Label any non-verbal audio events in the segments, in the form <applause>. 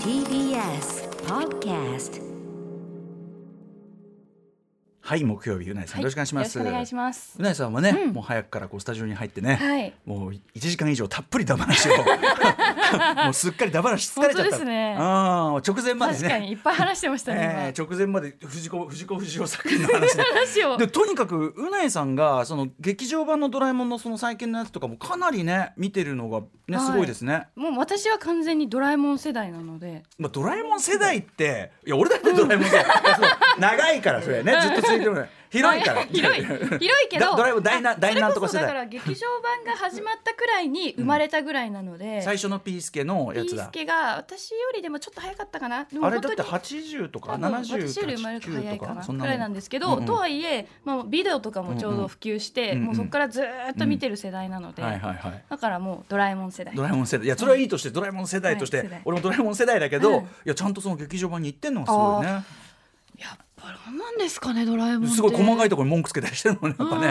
TBS Podcast はい木曜日うないさん、よろしくお願いします。よろしくお願いします。うないさんはね、うん。もう早くからこうスタジオに入ってね、はい。もう1時間以上たっぷりダ話を <laughs> もうすっかりダ話疲れちゃった。本当ですね。あー直前まで確かにねいっぱい話してましたね、<laughs> えー直前まで藤子藤子不二雄作品の話で。<laughs> でとにかくうないさんがその劇場版の「ドラえもん」のその最近のやつとかもかなりね見てるのがねすごいですね、もう私は完全にドラえもん世代なので。まあ、ドラえもん世代っていや俺だってドラえもん世代、長いからそれね。ずっと続いてる <laughs> 広いから。<laughs> 広い。<laughs> 広いけどだドラえもん大なあ大なんとかだか代ら劇場版が始まったくらいに生まれたぐらいなので、最初のピースケのやピーつだスケが私よりでもちょっと早かったかな。あれだって本当に80とか多分70私より生まれると早いとかなくらいなんですけど、うんうん。とはいえ、まあ、ビデオとかもちょうど普及して、うんうん。もうそこからずーっと見てる世代なので、はいはいはい。だからもうドラえもん世代。ドラえもん世代。いやそれはいいとしてドラえもん世代として、俺もドラえもん世代だけど、うん。いやちゃんとその劇場版に行ってんのがすごいね。やっぱ何なんですかねドラえもんって。すごい細かいところに文句つけたりしてるのねやっぱね。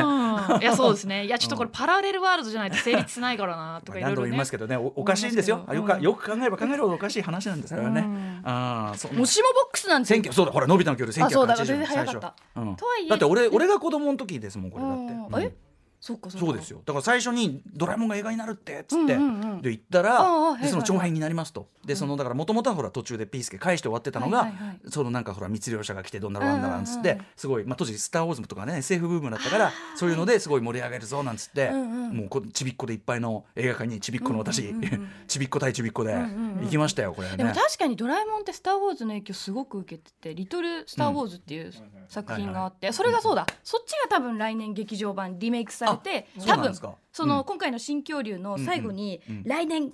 うん。いやそうですね。<laughs> いやちょっとこれパラレルワールドじゃないと成立しないからなとかいろいろね。何度も言いますけどねおおかしいんですよ、よくよく考えれば考えるほどおかしい話なんですからね、うん。ああそう。もしもボックスなんて。そうだほらのび太の距離あそうだ1980全然最初うん。とはいえ。だって俺俺が子供の時ですもんこれだって、うん。え？そっかそうですよ。だから最初に「ドラえもんが映画になるって」っつって、で行ったらでその長編になりますと。でそのだからもともとはほら途中でピースケ返して終わってたのが、そのなんかほら密漁者が来てどんだらなんだらんつって、すごい、まあ、当時「スター・ウォーズ」とかね SF ブームだったからそういうのですごい盛り上げるぞなんつって、もうこちびっこでいっぱいの映画館にちびっこの私、<laughs> ちびっこ対ちびっこで行きましたよこれね。でも確かに「ドラえもん」って「スター・ウォーズ」の影響すごく受けてて「リトル・スター・ウォーズ」っていう作品があってそれがそうだ。そっちが多分来年劇場版リメイクされて多分そのうん。今回の新恐竜の最後に来年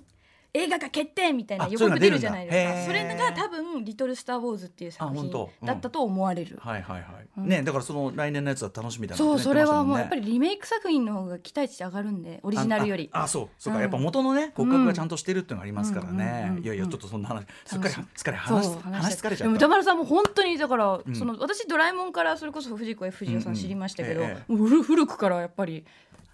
映画化決定みたいなあ予告出るじゃないですか。それが多分「リトル・スター・ウォーズ」っていう作品。だったと思われる。はいはいはい、うん。ねだからその来年のやつは楽しみだなそうそれはもうやっぱりりリメイク作品の方が期待値上がるんでオリジナルより。ああそう。そうか、うん。やっぱ元のね骨格がちゃんとしてるっていうのがありますからね、いやいやちょっとそんな話すっかりすっかり話話疲れちゃった。でも歌丸さんも本当にだから、ん。その私ドラえもんからそれこそ藤子 F 不二雄さうん知りましたけど、う古古くからやっぱり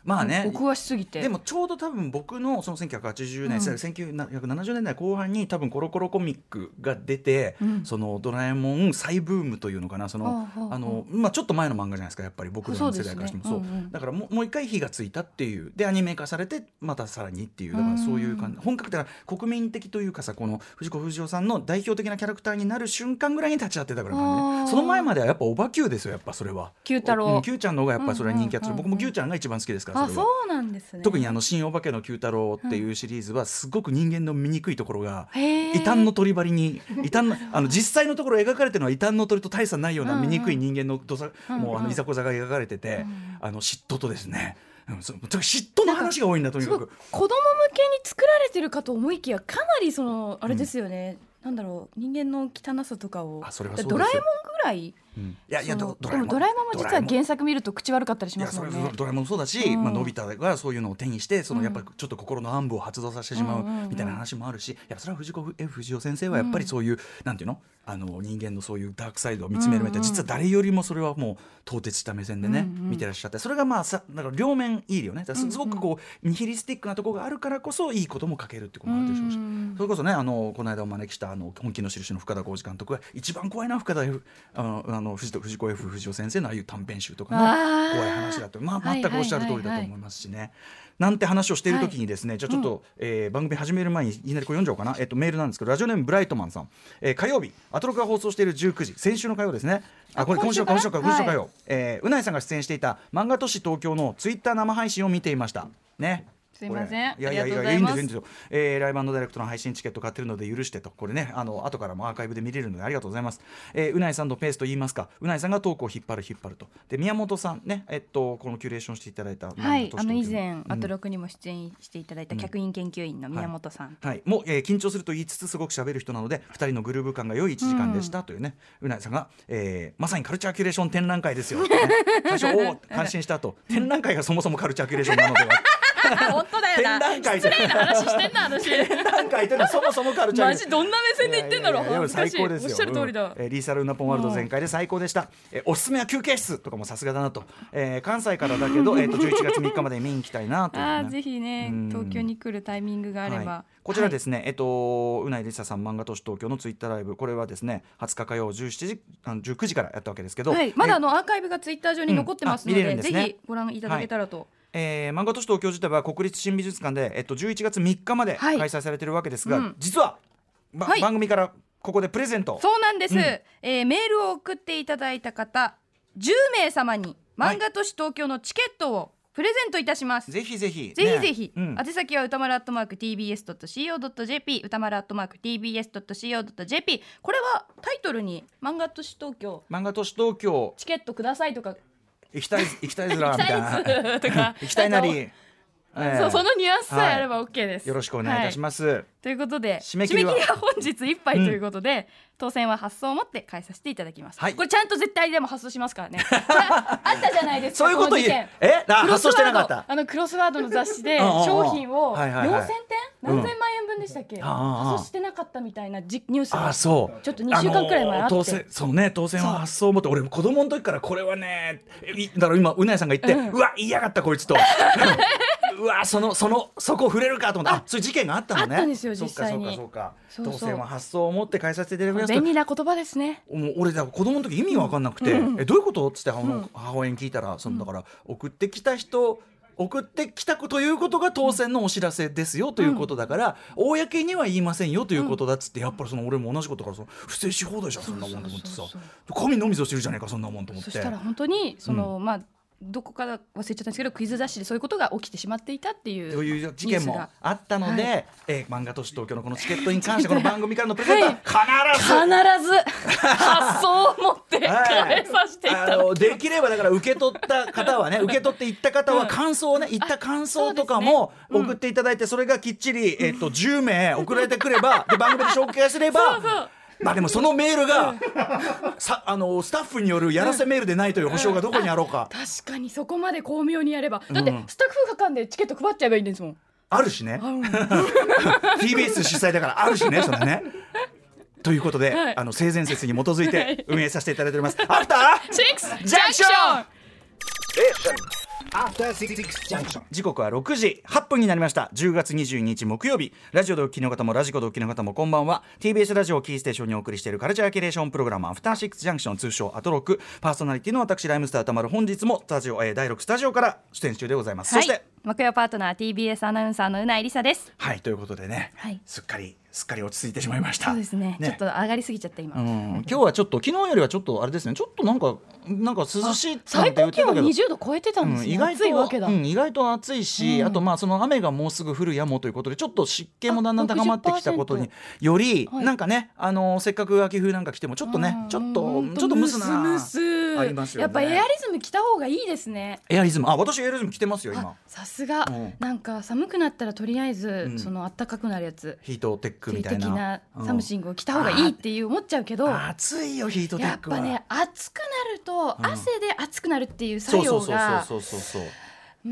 まあね。お詳しすぎて。でもちょうど多分僕のその1980年、1970年代後半に多分コロコロコミックが出て、うん。そのドラえもん再ブームというのかなその、はあはああ。のまあちょっと前の漫画じゃないですかやっぱり僕らの世代からしても。そうね。う。んうん。だからもうもう一回火がついたっていう。でアニメ化されてまたさらにっていう。だからそういう感じ本格的な国民的というかさこの藤子不二雄さんの代表的なキャラクターになる瞬間ぐらいに立ち会ってたからね。その前まではやっぱおばきゅうですよやっぱそれは。九太郎。うん、Q ちゃんの方がやっぱりそれは人気あって、うんうんうんうん。僕も Q ちゃんが一番好きですからあそうなんですね。特にあの新お化けの九太郎っていうシリーズはすごく人間の醜いところが異端の鳥張りに異端のあの実際のところ描かれてるのは異端の鳥と大差ないような醜い人間のどさ、もうあのいざこざが描かれてて、あの嫉妬とですね、嫉妬の話が多いんだとにかく。子供向けに作られてるかと思いきやかなりそのあれですよね、なんだろう人間の汚さとかを。あそれはそうですよ。ドラえもんぐらい？うん。いやいやでもドラえもん。も実はド原作見ると口悪かったりしますもんね。ドラえもんもそうだし、うん。まあのび太がそういうのを手にしてそのうん。やっぱりちょっと心の暗部を発動させてしまううんうんうん。みたいな話もあるし、いやそれは藤子 F 不二雄先生はやっぱりそういう、なんていうの？あの人間のそういうダークサイドを見つめるみたいな、うんうん。実は誰よりもそれはもう透徹した目線でね、うんうん見てらっしゃってそれがまあさだから両面いいよね。すすごくこうニヒリスティックなところがあるからこそいいことも書けるってこともあるでしょうし。うんそれこそねあのこの間お招きしたあの本気の印の深田浩二監督が一番怖いな深田 F あのあの藤藤子 F 不二雄先生のああいう短編集とかねあ。ー怖い話だとまあはい全くおっしゃる通りだと思いますしね。なんて話をしている時にですね、じゃあちょっと、えー番組始める前にいきなりこれ読んじゃおうかな、えっと、メールなんですけどラジオネームブライトマンさん、えー火曜日。アトロクが放送している19時。先週の火曜ですね。あこれ今週か今週か今週か火曜、えーうないさんが出演していた漫画都市東京のツイッター生配信を見ていました。ねすいません。いやいやいやいいいんですいいんですよ、えーライブダイレクトの配信チケット買ってるので許してとこれねあの後からもアーカイブで見れるのでありがとうございます、えーうないさんのペースと言いますかうないさんがトークを引っ張る引っ張ると。で宮本さんねえっとこのキュレーションしていただいたはい、あの以前、うん。アトロクにも出演していただいた客員研究員の宮本さん、はい、もう、えー緊張すると言いつつすごく喋る人なので2人のグルーヴ感が良い1時間でしたというね、うないさんが、えーまさにカルチャーキュレーション展覧会ですよ、ね、最初おお感心した後展覧会がそもそもカルチャーキュレーションなのでは本当だよ展覧会失礼な話してんな私。展覧会というのはそもそもカルチャーマジどんな目線で言ってんだろう最高ですよ。おっしゃる通りだ、うん。えーリーサルウナポンワールド全開で最高でした、えーおすすめは休憩室。とかもさすがだなと、えー関西からだけど、えー、と11月3日まで見に行きたいなという、ね、あーぜひねうん。東京に来るタイミングがあれば、はい。こちらですね、えっとうないりささん漫画都市東京のツイッターライブ。これはですね20日火曜17時あの19時からやったわけですけど、はい、まだあえのアーカイブがツイッター上に残ってますので,、見れるんね。ぜひご覧いただけたらと、えー漫画都市東京自体は国立新美術館で、えっと、11月3日まではい。開催されてるわけですが、うん。実は、ばはい。番組からここでプレゼント。そうなんです、うん。えーメールを送っていただいた方10名様に漫画都市東京のチケットをプレゼントいたします、ぜひぜひ。ぜひぜひ、ね。うん。宛先は歌丸アットマーク TBS.CO.JP 歌丸アットマーク TBS.CO.JP これはタイトルに漫画都市東京。漫画都市東京。チケットくださいとか行きたい <laughs> 行きたいずらみたいな。行きたいですとか <laughs> 行きたいなり、そうそのニュアンスさえあれば OK です、よろしくお願いいたします、ということで締め切りは？本日いっぱいということで、当選は発送をもって返させていただきます、はい。これちゃんと絶対でも発送しますからね。<laughs> あったじゃないですかそういうこと言え？え発送してなかった。あのクロスワードの雑誌で商品をはいはいはい。4000点？何千万円分でしたっけ、ああ発送してなかったみたいなじニュースあが。あそう。ちょっと2週間くらい前あって。当選そうね当選は発想を持って俺子供の時からこれはねいだから今うなやさんが言って、ううんわ言いやがったこいつと。うわそのそのそこ触れるかと思って。あそういう事件があったのね。あったんですよ実際に。そうかそうか当選は発想を持って返させていただきますと。便利な言葉ですね。もう俺だ子供の時意味わかんなくて、うん。えどういうこと？っつって母の母親に聞いたらそのだから送ってきた人送ってきたということが当選のお知らせですよということだから、公には言いませんよということだっつって、やっぱりその俺も同じことからその不正し放題じゃんそんなもんと思ってさ。神のみぞ知るじゃねえかそんなもんと思って。そしたら本当にその、まあどこから忘れちゃったんですけどクイズ雑誌でそういうことが起きてしまっていたっていうという事件もあったので、はえー漫画都市東京のこのチケットに関してこの番組からのプレゼントは必ず、必ず発送を持って <laughs> はい。返させていただあのきできればだから受け取った方はね受け取っていった方は感想をね言った感想とかも送っていただいてそれがきっちり、えっと10名送られてくればで番組で紹介すればそうそうまあでもそのメールがさあのスタッフによるやらせメールでないという保証がどこにあろうか。確かにそこまで巧妙にやれば。だってうんスタッフがかんでチケット配っちゃえばいいんですもん、あるしね。あうん。TBS 主催だからあるしねそれね。ということで、はい。あの性善説に基づいはい。て運営させていただいております。アフターシックスジャンクション。After Six Junction. 時刻は6時8分になりました。10月22日木曜日。ラジオでお聞きの方もラジコでお聞きの方もこんばんは。TBS ラジオをキーステーションにお送りしているカルチャーキュレーションプログラムアフターシックスジャンクション通称アトロック。パーソナリティの私ライムスター歌丸本日もスタジオ、えー、第6スタジオから出演中でございます、そして木曜パートナー TBS アナウンサーのうないりさです。はいということでね、はい。すっかりすっかり落ち着いてしまいました。そうですね。ちょっと上がりすぎちゃった今、うん、今日はちょっと昨日よりはちょっとあれですね。ちょっとなんかなんか涼しい最高気温言ってたけど20度超えてたんですね、うん、意外と暑いわけだ、うん、意外と暑いし、うん。あとまあその雨がもうすぐ降るやもということでちょっと湿気もだんだん高まってきたことにより、はい。なんかねあのせっかく秋冬なんか来てもちょっとね、うんちょっとちょっとムスな。ムスありますよね。やっぱエアリズム着た方がいいですね。エアリズム。あ私エアリズム着てますよ今。あさすが、うん。なんか寒くなったらとりあえず、うん。その暖かくなるやつ。ヒートテックみたい的ななサムシングを着た方がいいっていう思っちゃうけどうん暑いよヒートテやっックは。ぱね暑くなるとうん。汗で熱くなるっていう作そうそうそう用がそうそうそう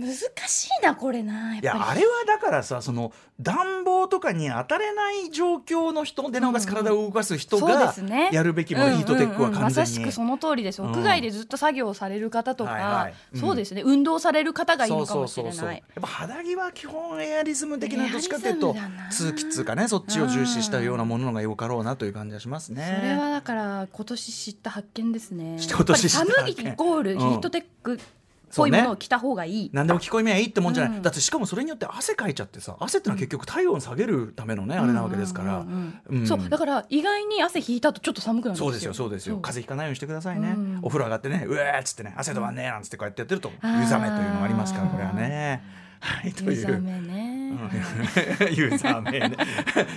難しいなこれなやっいやあれはだからさその暖房とかに当たれない状況の人でなおかつ体を動かす人がすね。やるべきもの、ヒートテックはうんうんうん完全に、まさしくその通りですうん。屋外でずっと作業される方とか、はいはい。うん。そうですね。運動される方がいいのかもしれない。やっぱ肌着は基本エアリズム的などっちかというと通気っつうかねそっちを重視したようなもののがよかろうなという感じがしますね。それはだから今年知った発見ですね。今年寒いイコールうんヒートテックっぽいものを着た方がいい。何でも聞こえみゃいいってもんじゃない、うん。だってしかもそれによって汗かいちゃってさ汗ってのは結局体温下げるためのね、あれなわけですから、そうだから意外に汗引いたとちょっと寒くなるんですよ。そうですよそうですよ。風邪ひかないようにしてくださいね、うん。お風呂上がってねうえーっつってね汗止まんねえなんつってこうやってやってると湯冷めというのがありますからこれはね。はいという。ユーザー名ね。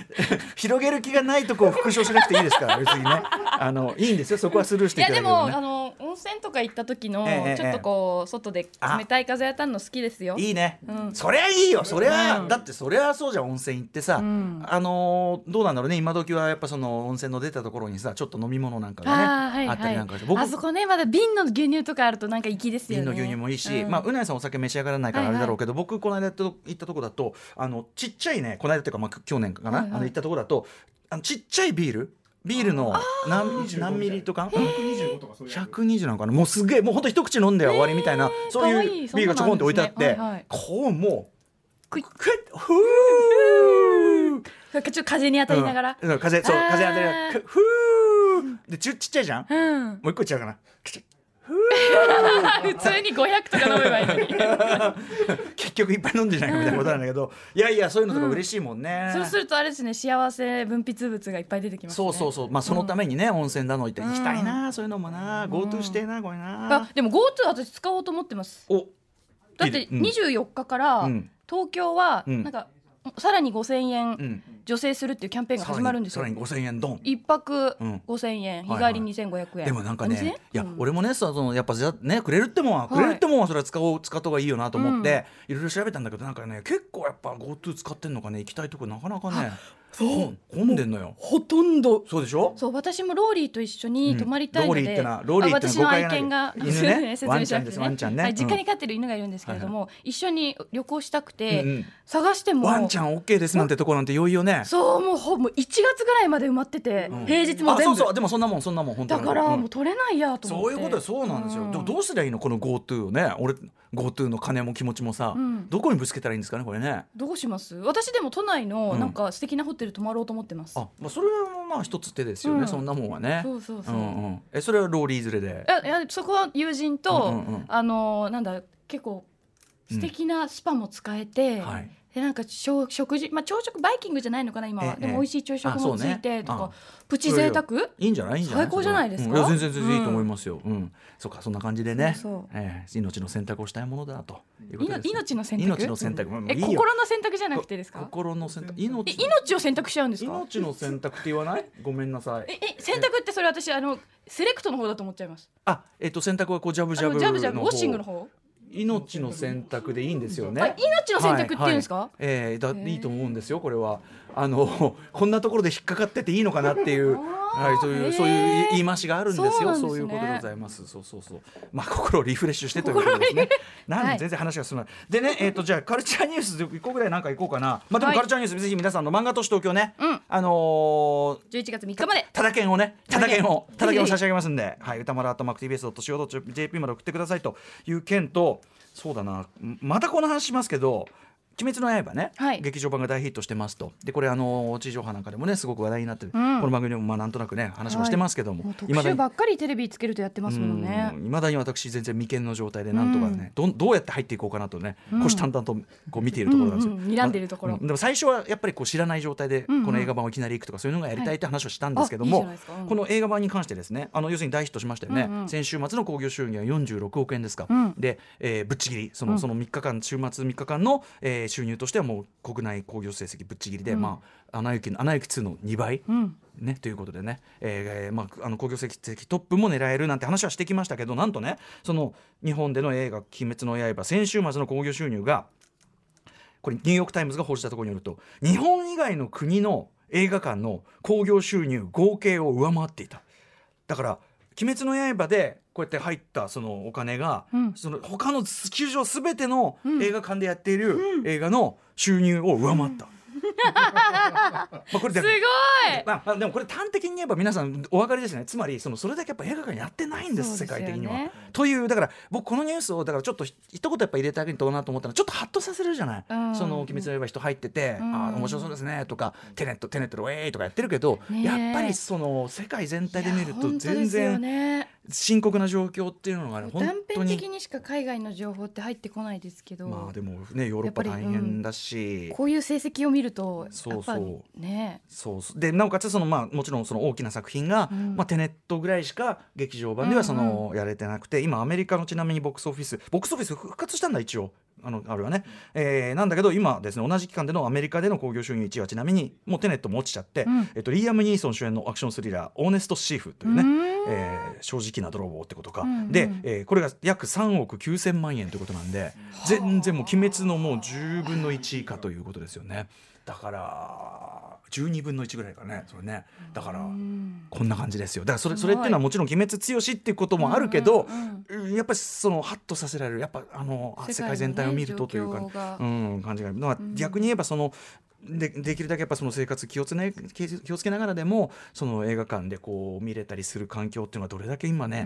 <laughs> 広げる気がないとこを復唱しなくていいですから別にね。あのいいんですよ。そこはスルーしていいやでただければね。もあの温泉とか行った時のええちょっとこう外で冷たい風当たるの好きですよ。いいね、うん。そりゃいいよ。そりゃ、うん。だってそりゃそうじゃん温泉行ってさ、うん。あのーどうなんだろうね。今時はやっぱその温泉の出たところにさちょっと飲み物なんかがねあーはいあったはいりなんかして。僕あそこねまだ瓶の牛乳とかあるとなんか粋ですよね。瓶の牛乳もいいし、うんまあうなやさんお酒召し上がらないからあれだろうけど、僕この間行ったと行ったとこだとあのちっちゃいねこの間っていうかまあ去年かな、はいはい。あの行ったとこだとあのちっちゃいビール。ビールの何何ミリとか？125とかそういうやつ。120なのかな？もうすげえもうほんと一口飲んで終わりみたいな、そういうビールがちょこんって置いてあって、ねはいはい。こうもうクイッ。クイッちょっと風に当たりながら。うん、風そう風当たりながらふー。でちっちっちゃいじゃん、もうん。う一個いっちゃうかな <laughs> 普通に500とか飲めばいいのに。<laughs> 結局いっぱい飲んでないみたいなことなんだけどいやいやそういうのとか嬉しいもんね、そうするとあれですね幸せ分泌物がいっぱい出てきますね。そうそうそう。まあそのためにね、温泉だの行って行きたいな、そういうのもな。GoTo してえなこれな。あでも GoTo 私使おうと思ってます。おだっていいうん。24日からうん。東京はうん。なんかさらに5000う円ん。助成するっていうキャンペーンが始まるんですよ。さら。にさらに5000円ドン。一泊うん。5000円、日帰り2500円。でもなんかあ2000円ねいや、うん。俺もねそのやっぱじゃねくれるってもんは、くれるってもんはそれは使おう使った方がいいよなと思って、いろいろ調べたんだけどなんかね結構やっぱ GoTo 使ってんのかね行きたいとこなかなかね混混んでんのよ。ほとんど。そうでしょ？そう私もローリーと一緒に泊まりたいので、うんローリーってなローリーってあ私の愛犬が犬ね？<laughs> 説明しなくてワンちゃんですワンちゃんね。はい、うん。実家に飼ってる犬がいるんですけれども、一緒に旅行したくて、うんうん。探しても。ワンちゃん OK ですなんてとこなんていよいよねそうもうほぼ1月ぐらいまで埋まってて、うん。平日もあ全部。そうそう。でもそんなもんそんなもん本当に。だからうん。もう取れないやと思って、そういうことでそうなんですよ、うん。でもどうすりゃいいの？この GoTo をね。俺 GoTo の金も気持ちもさ、うん。どこにぶつけたらいいんですかねこれね。どうします？私でも都内のなんか素敵なホテル泊まろうと思ってます、あ、まあ、それはまあ一つ手ですよね、うん。そんなもんはね。そうそうそう、んうん、えそれはローリー連れで？いやいやそこは友人と、うんうんうん。あのーなんだ結構素敵なスパも使えて、はいでなんか食食事、まあ、朝食バイキングじゃないのかな今は、ええでも美味しい朝食もついてとか、プチ贅沢？いいんじゃない？いいんじゃない？最高じゃないですか？全然全然いいと思いうんますよ、うん。そうかそんな感じでね。ええ。命の選択をしたいものだと命の選択？命の選択、まあえ心の選択じゃなくてですか？心の選択。え命命を選択しちゃうんですか？命の選択って言わない？ごめんなさい。ええ選択ってそれ私あのセレクトの方だと思っちゃいます。あえっと選択はこうジャブジャブジャブジャブのウォッシングの方方？命の選択でいいんですよね。あ命の選択って言うんですか、はいはい。ええだいいと思うんですよこれは。あの <laughs> こんなところで引っかかってていいのかなっていうはいそういうそういう言い回しがあるんですよ。そうね。いうことでございます。そうそうそう。まあ心をリフレッシュしてということですね。なん全然話が進まない。でねえっとじゃあカルチャーニュース1個ぐらいなんか行こうかな。まあでもはい。カルチャーニュースぜひ皆さんの漫画都市東京ね。うん。あのー11月3日まで。ただ券をね、ただ券。を、ただ券をぜひぜひ差し上げますんで、はい、歌丸アットマーク TBS.CO.JP まで送ってくださいという件と、そうだな、またこの話しますけど、鬼滅の刃ね、はい。劇場版が大ヒットしてますと。でこれあの地上波なんかでもねすごく話題になってる、うん。この番組でもまあなんとなくね話もしてますけども、もう特未だに。集ばっかりテレビつけるとやってますもんね。いまだに私全然未見の状態でなんとかね、どんどうやって入っていこうかなとね、虎視眈々とこう見ているところなんですよ、うんうん睨んでるところ。までも最初はやっぱりこう知らない状態でうんうん。この映画版をいきなり行くとかそういうのがやりたいって話をしたんですけども、あいうん。この映画版に関してですねあの要するに大ヒットしましたよね、うんうん。先週末の興行収入は46億円ですか、うん。で、えーぶっちぎりその,、うん。その3日間週末3日間の、えー収入としてはもう国内興行成績ぶっちぎりで、うん。まあアナ雪アナ雪2の2倍、うん。ね、ということでね、えーまあ、あの興行成績トップも狙えるなんて話はしてきましたけどなんとねその日本での映画「鬼滅の刃」先週末の興行収入がこれニューヨーク・タイムズが報じたところによると日本以外の国の映画館の興行収入合計を上回っていた。だから「鬼滅の刃」でこうやって入ったそのお金が、うん。その他の地球上すべてのうん。映画館でやっている映画の収入を上回った。<laughs> まあこれですごい。まあ、まあでもこれ端的に言えば皆さんお分かりですね。つまりそのそれだけやっぱ映画館やってないんですね。界的には。というだから僕このニュースをだからちょっとひ一言やっぱ入れてあげるとなと思ったらちょっとハッとさせるじゃない、うん。その「鬼滅の刃」人入ってて「うん。ああ面白そうですね」とか「テネットテネットのウェイ」とかやってるけど、やっぱりその世界全体で見ると全然ね深刻な状況っていうのがね本断当に。片的にしか海外の情報って入ってこないですけど、まあでもねヨーロッパ大変だし。こういう成績を見るとそうそう。ねそうそう。でなおかつその、まあ、もちろんその大きな作品が、うん。まあ、テネットぐらいしか劇場版ではそうんの、やれてなくて今アメリカのちなみにボックスオフィスボックスオフィス復活したんだ一応あのあれはね、えーなんだけど今ですね同じ期間でのアメリカでの興行収入1位はちなみにもうテネットも落ちちゃって、えっと、リーアム・ニーソン主演のアクションスリラー「オーネスト・シーフ」というね、えー正直な泥棒ってことか、で、えーこれが約3億9000万円ということなんで全然もう「鬼滅」のもう10分の1以下ということですよね。だから12分の1ぐらいかねそれね。だからこんな感じですよ。だからそれそれっていうのはもちろん「鬼滅強し」っていうこともあるけど、うんやっぱりそのハッとさせられるやっぱあのあ世界全体を見るとというか状況が。うん、感じがある。のは、逆に言えばそのでできるだけやっぱその生活気をつ,、ね、気気をつけながらでもその映画館でこう見れたりする環境っていうのはどれだけ今ね、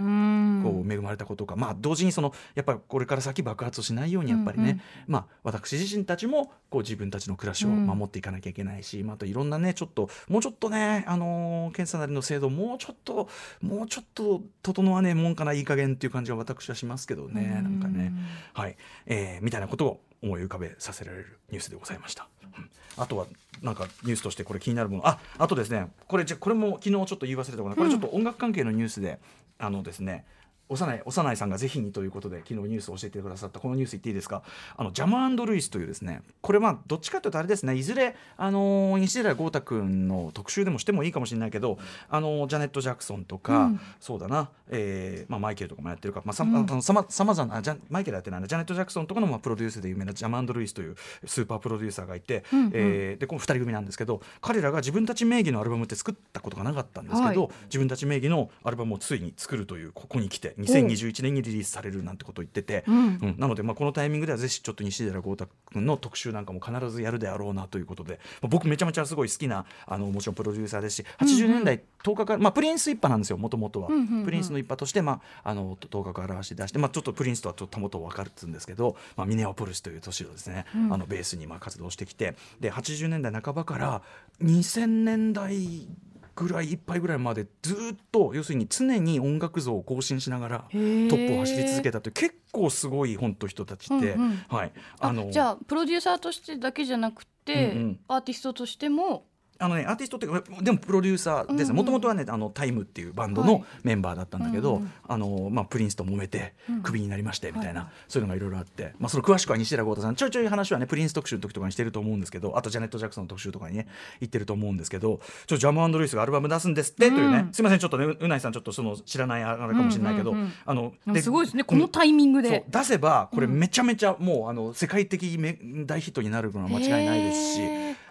こう恵まれたことか、まあ、同時にそのやっぱりこれから先爆発をしないようにやっぱりね、まあ、私自身たちもこう自分たちの暮らしを守っていかなきゃいけないし、まあ、あといろんなねちょっともうちょっとね、あのー検査なりの制度もうちょっともうちょっと整わねえもんかないい加減っていう感じは私はしますけどね、なんかね、はい。えーみたいなことを思い浮かべさせられるニュースでございました。うんあとはなんかニュースとしてこれ気になるもの。ああとですねこれじゃこれも昨日ちょっと言い忘れたことこれちょっと音楽関係のニュースで、あのですね幼い幼いさんがぜひにということで昨日ニュースを教えてくださったこのニュース言っていいですか？あのジャマルイスというですねこれまあどっちかというとあれですねいずれあの西寺豪太君の特集でもしてもいいかもしれないけどあのジャネット・ジャクソンとか、そうだな、えーまあ、マイケルとかもやってるか、まあさあのさまさまざまなジャマイケルやってないなジャネット・ジャクソンとかのまあプロデュースで有名なジャマルイスというスーパープロデューサーがいて、えーでこの2人組なんですけど彼らが自分たち名義のアルバムって作ったことがなかったんですけど、自分たち名義のアルバムをついに作るというここに来て2021年にリリースされるなんてことを言ってて、うん。なのでまあこのタイミングではぜひちょっと西寺豪太君の特集なんかも必ずやるであろうなということで、まあ僕めちゃめちゃすごい好きなあのもちろんプロデューサーですし80年代10日から、まあ、プリンス一派なんですよもともとは、プリンスの一派として、まあ、あの10日から表して出して、まあ、ちょっとプリンスとはちょっとたもと分かるっつうんですけど、まあ、ミネオポリスという都市をですね、あのベースにまあ活動してきてで80年代半ばから2000年代ぐらいいっぱいぐらいまでずっと要するに常に音楽像を更新しながらトップを走り続けたという結構すごい本当人たちって、うんうん。はい。あのじゃあプロデューサーとしてだけじゃなくて、うんうん。アーティストとしてもあのね、アーティストっていうかでもプロデューサーですもともとはねあのタイムっていうバンドのはい。メンバーだったんだけど、あのまあ、プリンスと揉めてクビになりましてみたいな、はいそういうのがいろいろあって、まあ、その詳しくは西寺豪太さんちょいちょい話はねプリンス特集の時とかにしてると思うんですけどあとジャネット・ジャクソンの特集とかにね言ってると思うんですけどちょジャムルイスがアルバム出すんですって、というね。すいませんちょっとねううないさんちょっとその知らないあれかもしれないけど、うんうんうんあのでもすごいですねこのタイミングで。出せばこれめちゃめちゃもうあの世界的め大ヒットになるのは間違いないですし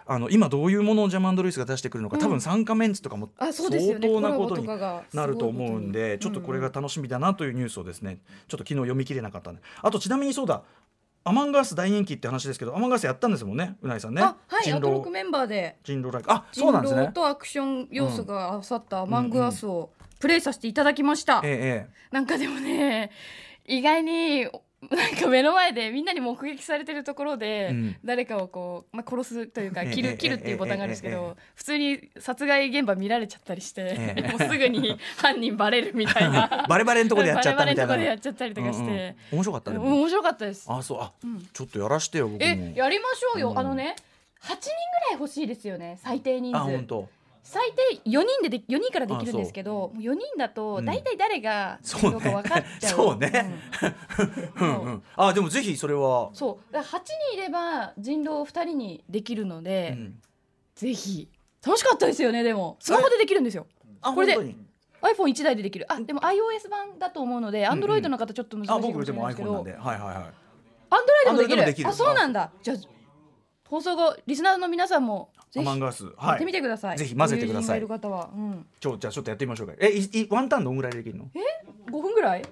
あの今どういうものをジャマンド・ルイスが出してくるのか、多分参加メンツとかもあそうです相当なことになると思うんでちょっとこれが楽しみだなというニュースをですねちょっと昨日読み切れなかったんで。あとちなみにそうだアマンガース大人気って話ですけどアマンガースやったんですもんねうないさんね。あはい人アトロクメンバーで。人狼ライクあそうなんですね。とアクション要素が合わさったアマングアスをプレイさせていただきました、えええ。なんかでもね意外になんか目の前でみんなに目撃されてるところで、うん。誰かをこう、まあ、殺すというかええ切る,、ええ切るっていうボタンがあるんですけど、普通に殺害現場見られちゃったりして、ええ。もうすぐに犯人バレるみたいな。バレバレのとこでやっちゃったみたいなバレバレのとこでやっちゃったりとかして、うんうん面白かったねうん面白かったです。あそうあ、ちょっとやらしてよ僕も。えやりましょうよ、うん。あのね8人ぐらい欲しいですよね最低人数。あ本当最低4人でで4人からできるんですけどもう4人だとうん。大体誰がそうね。どうか分かっちゃう。そうね。うん。<laughs> うんうん。あでもぜひそれは、そう。だから8人いれば人狼2人にできるので、うん。ぜひ。楽しかったですよねでも。スマホでできるんですよ。あこれで本当に？iPhone1 台でできる。あでも iOS 版だと思うので Android の方ちょっと難しいかあもしれ僕でもないですけ iPhone なんどで。はいはいはい。Android でもできるる。あそうなんだ。じゃあ放送後リスナーの皆さんもアマンガース。やはい。ってみてください、ぜひ混ぜてください。いる方は、うん、ちょじゃあちょっとやってみましょうか。えいいワンタンどんぐらいでできるの？5分ぐらい、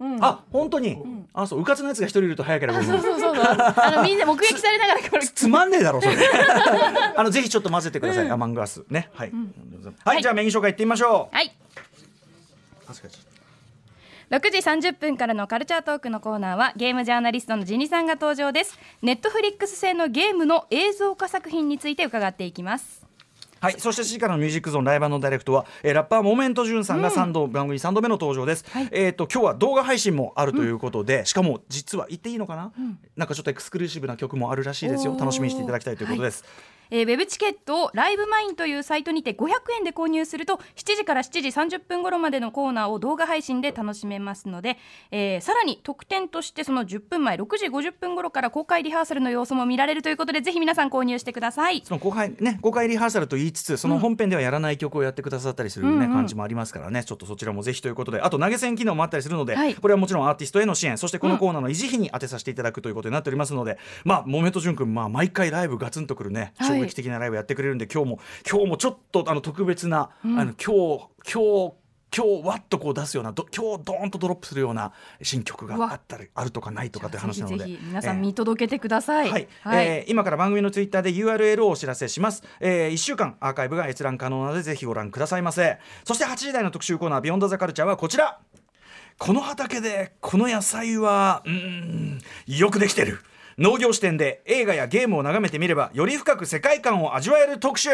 うん、あ本当に、あそううかつのやつが一人いると早ければ5そう分そうそうそう。あの <laughs> みんな目撃されながらこれ。つまんねえだろそれ。<laughs> あのぜひちょっと混ぜてください、アマンガース。ね。はい、はい、じゃあメニュー紹介いってみましょう。はい。確かに6時30分からのカルチャートークのコーナーはゲームジャーナリストのジニさんが登場です。ネットフリックス製のゲームの映像化作品について伺っていきます。はい、そして7時からのミュージックゾーンライブのダイレクトは、えーラッパーモメントジュンさんが3度、番組3度目の登場です、えっ、と今日は動画配信もあるということで、しかも実は言っていいのかな、なんかちょっとエクスクルーシブな曲もあるらしいですよ。楽しみにしていただきたいということです、えーウェブチケットをライブマインというサイトにて500円で購入すると7時から7時30分頃までのコーナーを動画配信で楽しめますので、えーさらに特典としてその10分前6時50分頃から公開リハーサルの様子も見られるということでぜひ皆さん購入してください。その公開ね公開リハーサルと言いつつその本編ではやらない曲をやってくださったりするね、うんうん。感じもありますからね。ちょっとそちらもぜひということで。あと投げ銭機能もあったりするので、はい。これはもちろんアーティストへの支援そしてこのコーナーの維持費に当てさせていただくということになっておりますので、まあモメント潤君まあ毎回ライブガツンとくるねはい衝撃的なライブやってくれるんで、今日も今日もちょっとあの特別な、あの今日今日今日わっとこう出すようなど今日ドーンとドロップするような新曲があったりあるとかないとかという話なので。皆さんえー見届けてください。はい、えー今から番組のツイッターで URL をお知らせします、え1週間アーカイブが閲覧可能なのでぜひご覧くださいませ。そして8時台の特集コーナー「ビヨンドザカルチャーはこちら。この畑でこの野菜はうーんよくできてる農業視点で映画やゲームを眺めてみればより深く世界観を味わえる特集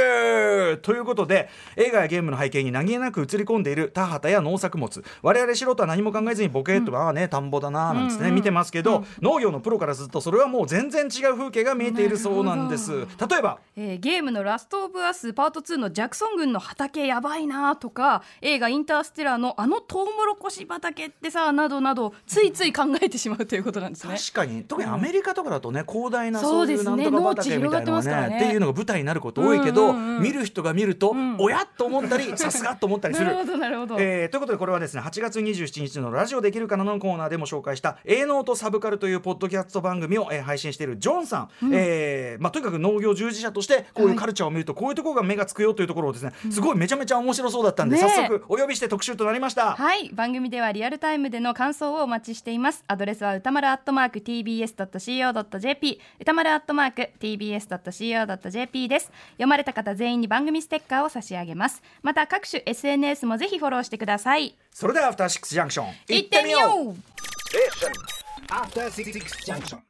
ということで映画やゲームの背景に何気なく映り込んでいる田畑や農作物。我々素人は何も考えずにボケーっと、ああね田んぼだななんつってね、見てますけど、農業のプロからするとそれはもう全然違う風景が見えているそうなんです。例えば。えーゲームの「ラスト・オブ・アス」パート2のジャクソン軍の畑やばいなとか映画「インターステラー」のあのトウモロコシ畑ってさなどなどついつい考えてしまうということなんですね。確かに。特にアメリカとかだとね広大なそそうういうなんとか畑みたいなのがねね。っていうのが舞台になること多いけど、見る人が見ると、ん。おやっと思ったり <laughs> さすがと思ったりする。なるほどなるほど。えーということでこれはですね8月27日のラジオできるかなのコーナーでも紹介した「営農とサブカル」というポッドキャスト番組を、えー配信しているジョンさん、えーまあ、とにかく農業従事者としてこういうカルチャーを見るとこういうところが目がつくよというところをですねすごいめちゃめちゃ面白そうだったんで、ね早速お呼びして特集となりました。はい。番組ではリアルタイムでの感想をお待ちしています。アドレスは歌丸アットマーク tbs.co.jp 歌丸アットマーク tbs.co.jp です読まれた方全員に番組ステッカーを差し上げますまた各種 SNS もぜひフォローしてくださいそれではアフターシックスジャンクション行ってみよう After Six Junction.